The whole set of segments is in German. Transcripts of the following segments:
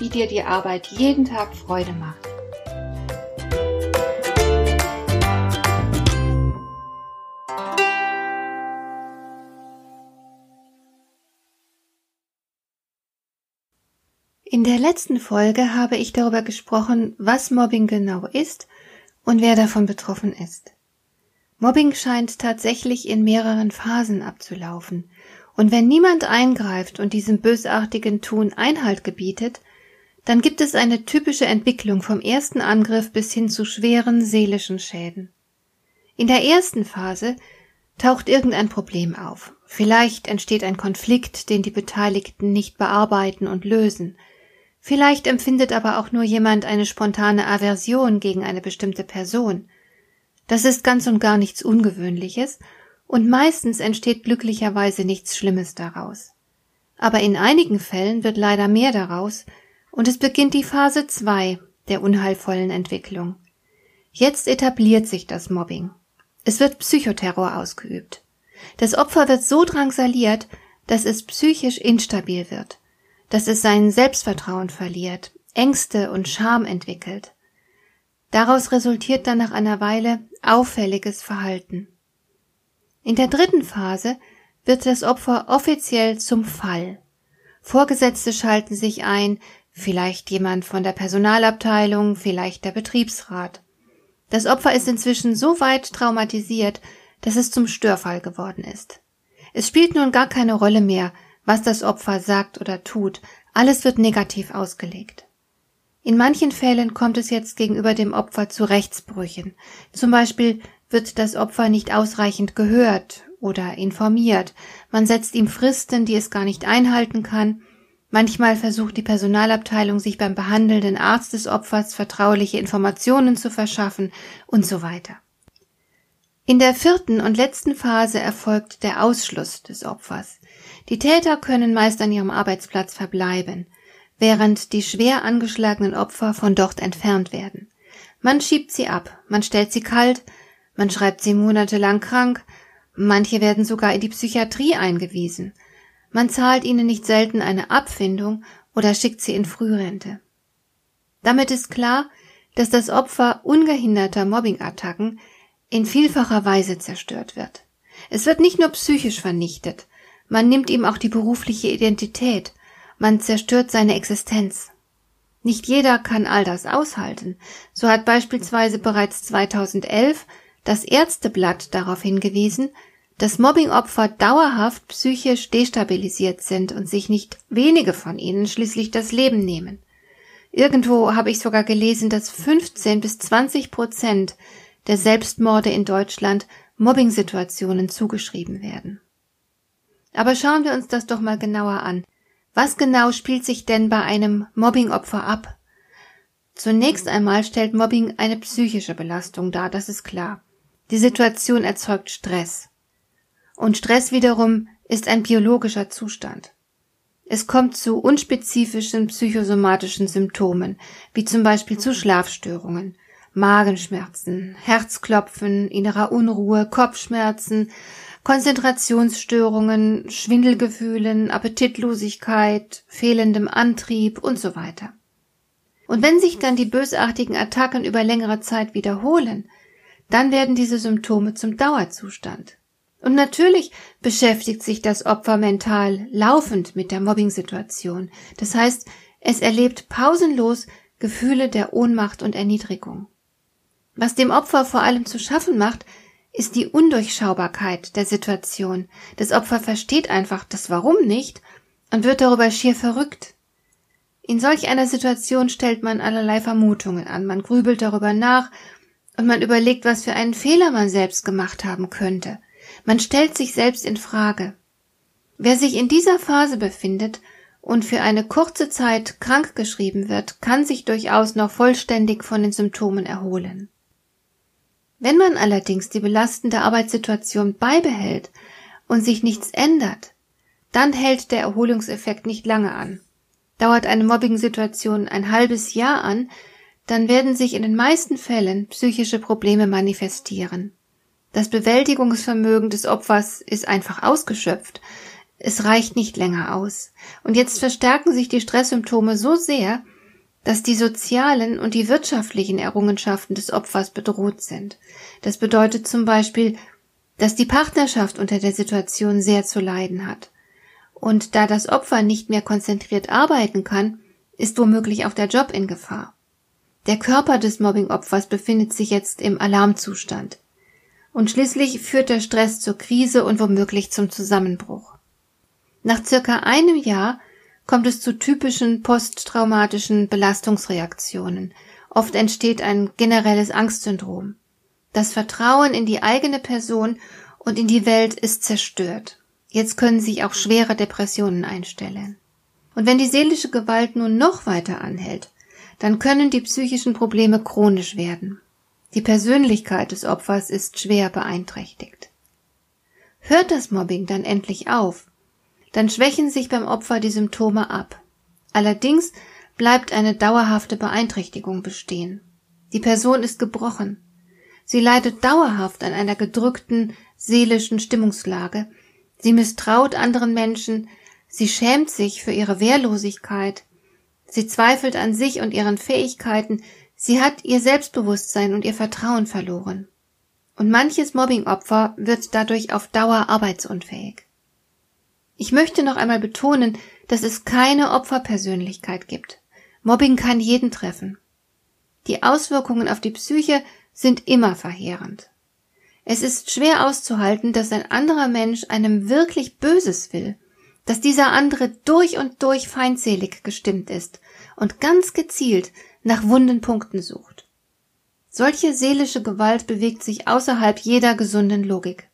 wie dir die Arbeit jeden Tag Freude macht. In der letzten Folge habe ich darüber gesprochen, was Mobbing genau ist und wer davon betroffen ist. Mobbing scheint tatsächlich in mehreren Phasen abzulaufen, und wenn niemand eingreift und diesem bösartigen Tun Einhalt gebietet, dann gibt es eine typische Entwicklung vom ersten Angriff bis hin zu schweren seelischen Schäden. In der ersten Phase taucht irgendein Problem auf. Vielleicht entsteht ein Konflikt, den die Beteiligten nicht bearbeiten und lösen. Vielleicht empfindet aber auch nur jemand eine spontane Aversion gegen eine bestimmte Person. Das ist ganz und gar nichts Ungewöhnliches, und meistens entsteht glücklicherweise nichts Schlimmes daraus. Aber in einigen Fällen wird leider mehr daraus, und es beginnt die Phase 2 der unheilvollen Entwicklung. Jetzt etabliert sich das Mobbing. Es wird Psychoterror ausgeübt. Das Opfer wird so drangsaliert, dass es psychisch instabil wird, dass es sein Selbstvertrauen verliert, Ängste und Scham entwickelt. Daraus resultiert dann nach einer Weile auffälliges Verhalten. In der dritten Phase wird das Opfer offiziell zum Fall. Vorgesetzte schalten sich ein, vielleicht jemand von der Personalabteilung, vielleicht der Betriebsrat. Das Opfer ist inzwischen so weit traumatisiert, dass es zum Störfall geworden ist. Es spielt nun gar keine Rolle mehr, was das Opfer sagt oder tut, alles wird negativ ausgelegt. In manchen Fällen kommt es jetzt gegenüber dem Opfer zu Rechtsbrüchen. Zum Beispiel wird das Opfer nicht ausreichend gehört oder informiert, man setzt ihm Fristen, die es gar nicht einhalten kann, Manchmal versucht die Personalabteilung sich beim behandelnden Arzt des Opfers vertrauliche Informationen zu verschaffen und so weiter. In der vierten und letzten Phase erfolgt der Ausschluss des Opfers. Die Täter können meist an ihrem Arbeitsplatz verbleiben, während die schwer angeschlagenen Opfer von dort entfernt werden. Man schiebt sie ab, man stellt sie kalt, man schreibt sie monatelang krank, manche werden sogar in die Psychiatrie eingewiesen – man zahlt ihnen nicht selten eine Abfindung oder schickt sie in Frührente. Damit ist klar, dass das Opfer ungehinderter Mobbingattacken in vielfacher Weise zerstört wird. Es wird nicht nur psychisch vernichtet, man nimmt ihm auch die berufliche Identität, man zerstört seine Existenz. Nicht jeder kann all das aushalten. So hat beispielsweise bereits 2011 das Ärzteblatt darauf hingewiesen, dass Mobbingopfer dauerhaft psychisch destabilisiert sind und sich nicht wenige von ihnen schließlich das Leben nehmen. Irgendwo habe ich sogar gelesen, dass 15 bis 20 Prozent der Selbstmorde in Deutschland Mobbing-Situationen zugeschrieben werden. Aber schauen wir uns das doch mal genauer an. Was genau spielt sich denn bei einem Mobbingopfer ab? Zunächst einmal stellt Mobbing eine psychische Belastung dar, das ist klar. Die Situation erzeugt Stress. Und Stress wiederum ist ein biologischer Zustand. Es kommt zu unspezifischen psychosomatischen Symptomen, wie zum Beispiel zu Schlafstörungen, Magenschmerzen, Herzklopfen, innerer Unruhe, Kopfschmerzen, Konzentrationsstörungen, Schwindelgefühlen, Appetitlosigkeit, fehlendem Antrieb und so weiter. Und wenn sich dann die bösartigen Attacken über längere Zeit wiederholen, dann werden diese Symptome zum Dauerzustand. Und natürlich beschäftigt sich das Opfer mental laufend mit der Mobbing-Situation. Das heißt, es erlebt pausenlos Gefühle der Ohnmacht und Erniedrigung. Was dem Opfer vor allem zu schaffen macht, ist die Undurchschaubarkeit der Situation. Das Opfer versteht einfach das Warum nicht und wird darüber schier verrückt. In solch einer Situation stellt man allerlei Vermutungen an, man grübelt darüber nach und man überlegt, was für einen Fehler man selbst gemacht haben könnte. Man stellt sich selbst in Frage. Wer sich in dieser Phase befindet und für eine kurze Zeit krankgeschrieben wird, kann sich durchaus noch vollständig von den Symptomen erholen. Wenn man allerdings die belastende Arbeitssituation beibehält und sich nichts ändert, dann hält der Erholungseffekt nicht lange an. Dauert eine Mobbing-Situation ein halbes Jahr an, dann werden sich in den meisten Fällen psychische Probleme manifestieren. Das Bewältigungsvermögen des Opfers ist einfach ausgeschöpft. Es reicht nicht länger aus. Und jetzt verstärken sich die Stresssymptome so sehr, dass die sozialen und die wirtschaftlichen Errungenschaften des Opfers bedroht sind. Das bedeutet zum Beispiel, dass die Partnerschaft unter der Situation sehr zu leiden hat. Und da das Opfer nicht mehr konzentriert arbeiten kann, ist womöglich auch der Job in Gefahr. Der Körper des Mobbingopfers befindet sich jetzt im Alarmzustand. Und schließlich führt der Stress zur Krise und womöglich zum Zusammenbruch. Nach circa einem Jahr kommt es zu typischen posttraumatischen Belastungsreaktionen. Oft entsteht ein generelles Angstsyndrom. Das Vertrauen in die eigene Person und in die Welt ist zerstört. Jetzt können sich auch schwere Depressionen einstellen. Und wenn die seelische Gewalt nun noch weiter anhält, dann können die psychischen Probleme chronisch werden. Die Persönlichkeit des Opfers ist schwer beeinträchtigt. Hört das Mobbing dann endlich auf, dann schwächen sich beim Opfer die Symptome ab. Allerdings bleibt eine dauerhafte Beeinträchtigung bestehen. Die Person ist gebrochen. Sie leidet dauerhaft an einer gedrückten seelischen Stimmungslage. Sie misstraut anderen Menschen. Sie schämt sich für ihre Wehrlosigkeit. Sie zweifelt an sich und ihren Fähigkeiten. Sie hat ihr Selbstbewusstsein und ihr Vertrauen verloren. Und manches Mobbingopfer wird dadurch auf Dauer arbeitsunfähig. Ich möchte noch einmal betonen, dass es keine Opferpersönlichkeit gibt. Mobbing kann jeden treffen. Die Auswirkungen auf die Psyche sind immer verheerend. Es ist schwer auszuhalten, dass ein anderer Mensch einem wirklich Böses will, dass dieser andere durch und durch feindselig gestimmt ist und ganz gezielt nach wunden Punkten sucht. Solche seelische Gewalt bewegt sich außerhalb jeder gesunden Logik.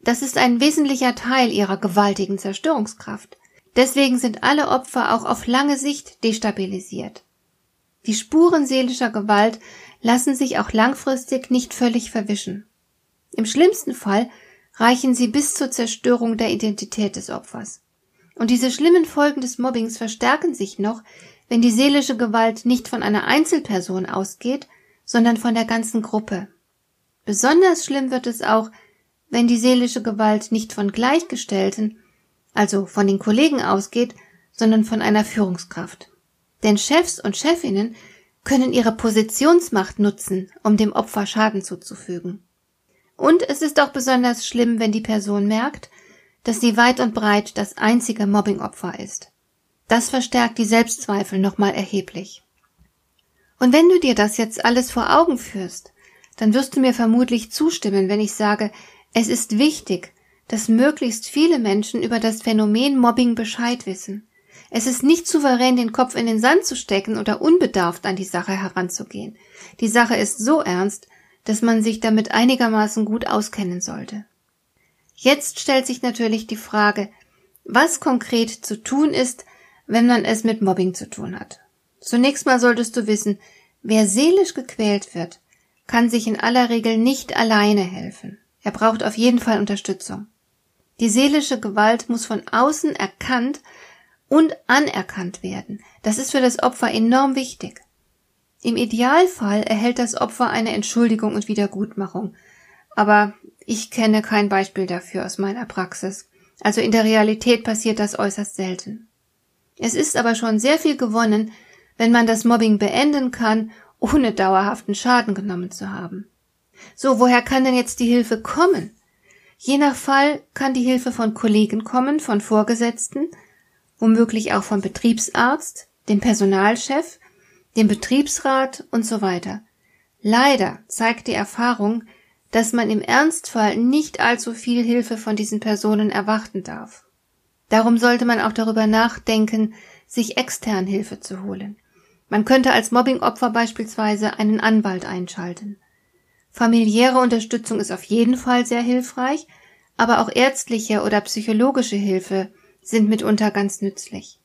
Das ist ein wesentlicher Teil ihrer gewaltigen Zerstörungskraft. Deswegen sind alle Opfer auch auf lange Sicht destabilisiert. Die Spuren seelischer Gewalt lassen sich auch langfristig nicht völlig verwischen. Im schlimmsten Fall reichen sie bis zur Zerstörung der Identität des Opfers. Und diese schlimmen Folgen des Mobbings verstärken sich noch, wenn die seelische Gewalt nicht von einer Einzelperson ausgeht, sondern von der ganzen Gruppe. Besonders schlimm wird es auch, wenn die seelische Gewalt nicht von Gleichgestellten, also von den Kollegen ausgeht, sondern von einer Führungskraft. Denn Chefs und Chefinnen können ihre Positionsmacht nutzen, um dem Opfer Schaden zuzufügen. Und es ist auch besonders schlimm, wenn die Person merkt, dass sie weit und breit das einzige Mobbingopfer ist. Das verstärkt die Selbstzweifel nochmal erheblich. Und wenn du dir das jetzt alles vor Augen führst, dann wirst du mir vermutlich zustimmen, wenn ich sage, es ist wichtig, dass möglichst viele Menschen über das Phänomen Mobbing Bescheid wissen. Es ist nicht souverän, den Kopf in den Sand zu stecken oder unbedarft an die Sache heranzugehen. Die Sache ist so ernst, dass man sich damit einigermaßen gut auskennen sollte. Jetzt stellt sich natürlich die Frage, was konkret zu tun ist, wenn man es mit Mobbing zu tun hat. Zunächst mal solltest du wissen, wer seelisch gequält wird, kann sich in aller Regel nicht alleine helfen. Er braucht auf jeden Fall Unterstützung. Die seelische Gewalt muss von außen erkannt und anerkannt werden. Das ist für das Opfer enorm wichtig. Im Idealfall erhält das Opfer eine Entschuldigung und Wiedergutmachung. Aber ich kenne kein Beispiel dafür aus meiner Praxis. Also in der Realität passiert das äußerst selten. Es ist aber schon sehr viel gewonnen, wenn man das Mobbing beenden kann, ohne dauerhaften Schaden genommen zu haben. So, woher kann denn jetzt die Hilfe kommen? Je nach Fall kann die Hilfe von Kollegen kommen, von Vorgesetzten, womöglich auch vom Betriebsarzt, dem Personalchef, dem Betriebsrat und so weiter. Leider zeigt die Erfahrung, dass man im Ernstfall nicht allzu viel Hilfe von diesen Personen erwarten darf. Darum sollte man auch darüber nachdenken, sich extern Hilfe zu holen. Man könnte als Mobbingopfer beispielsweise einen Anwalt einschalten. Familiäre Unterstützung ist auf jeden Fall sehr hilfreich, aber auch ärztliche oder psychologische Hilfe sind mitunter ganz nützlich.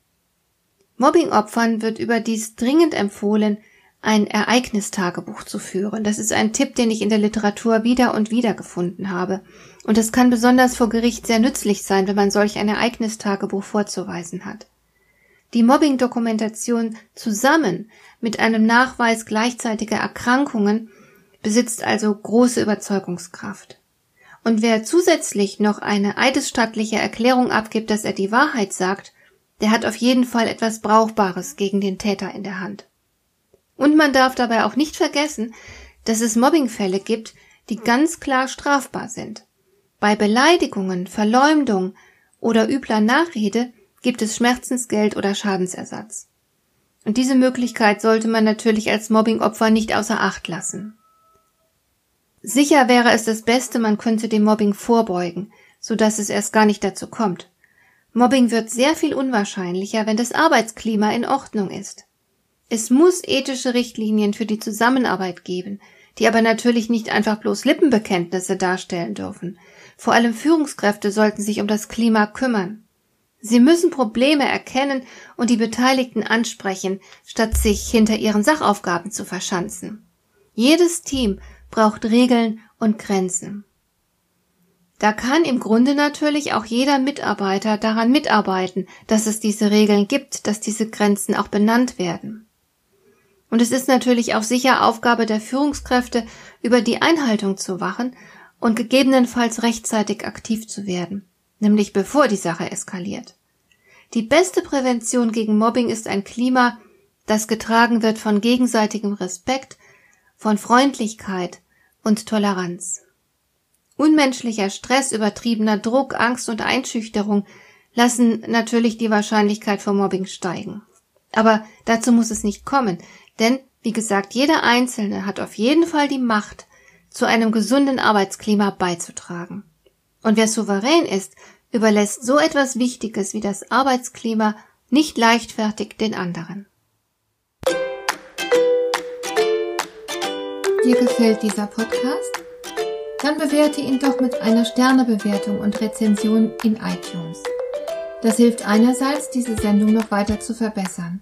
Mobbingopfern wird überdies dringend empfohlen, ein Ereignistagebuch zu führen. Das ist ein Tipp, den ich in der Literatur wieder und wieder gefunden habe. Und es kann besonders vor Gericht sehr nützlich sein, wenn man solch ein Ereignistagebuch vorzuweisen hat. Die Mobbing-Dokumentation zusammen mit einem Nachweis gleichzeitiger Erkrankungen besitzt also große Überzeugungskraft. Und wer zusätzlich noch eine eidesstattliche Erklärung abgibt, dass er die Wahrheit sagt, der hat auf jeden Fall etwas Brauchbares gegen den Täter in der Hand. Und man darf dabei auch nicht vergessen, dass es Mobbingfälle gibt, die ganz klar strafbar sind. Bei Beleidigungen, Verleumdung oder übler Nachrede gibt es Schmerzensgeld oder Schadensersatz. Und diese Möglichkeit sollte man natürlich als Mobbingopfer nicht außer Acht lassen. Sicher wäre es das Beste, man könnte dem Mobbing vorbeugen, so dass es erst gar nicht dazu kommt. Mobbing wird sehr viel unwahrscheinlicher, wenn das Arbeitsklima in Ordnung ist. Es muss ethische Richtlinien für die Zusammenarbeit geben, die aber natürlich nicht einfach bloß Lippenbekenntnisse darstellen dürfen. Vor allem Führungskräfte sollten sich um das Klima kümmern. Sie müssen Probleme erkennen und die Beteiligten ansprechen, statt sich hinter ihren Sachaufgaben zu verschanzen. Jedes Team braucht Regeln und Grenzen. Da kann im Grunde natürlich auch jeder Mitarbeiter daran mitarbeiten, dass es diese Regeln gibt, dass diese Grenzen auch benannt werden. Und es ist natürlich auch sicher Aufgabe der Führungskräfte, über die Einhaltung zu wachen und gegebenenfalls rechtzeitig aktiv zu werden nämlich bevor die Sache eskaliert. Die beste Prävention gegen Mobbing ist ein Klima, das getragen wird von gegenseitigem Respekt, von Freundlichkeit und Toleranz. Unmenschlicher Stress, übertriebener Druck, Angst und Einschüchterung lassen natürlich die Wahrscheinlichkeit für Mobbing steigen. Aber dazu muss es nicht kommen, denn, wie gesagt, jeder Einzelne hat auf jeden Fall die Macht, zu einem gesunden Arbeitsklima beizutragen. Und wer souverän ist, überlässt so etwas Wichtiges wie das Arbeitsklima nicht leichtfertig den anderen. Dir gefällt dieser Podcast? Dann bewerte ihn doch mit einer Sternebewertung und Rezension in iTunes. Das hilft einerseits, diese Sendung noch weiter zu verbessern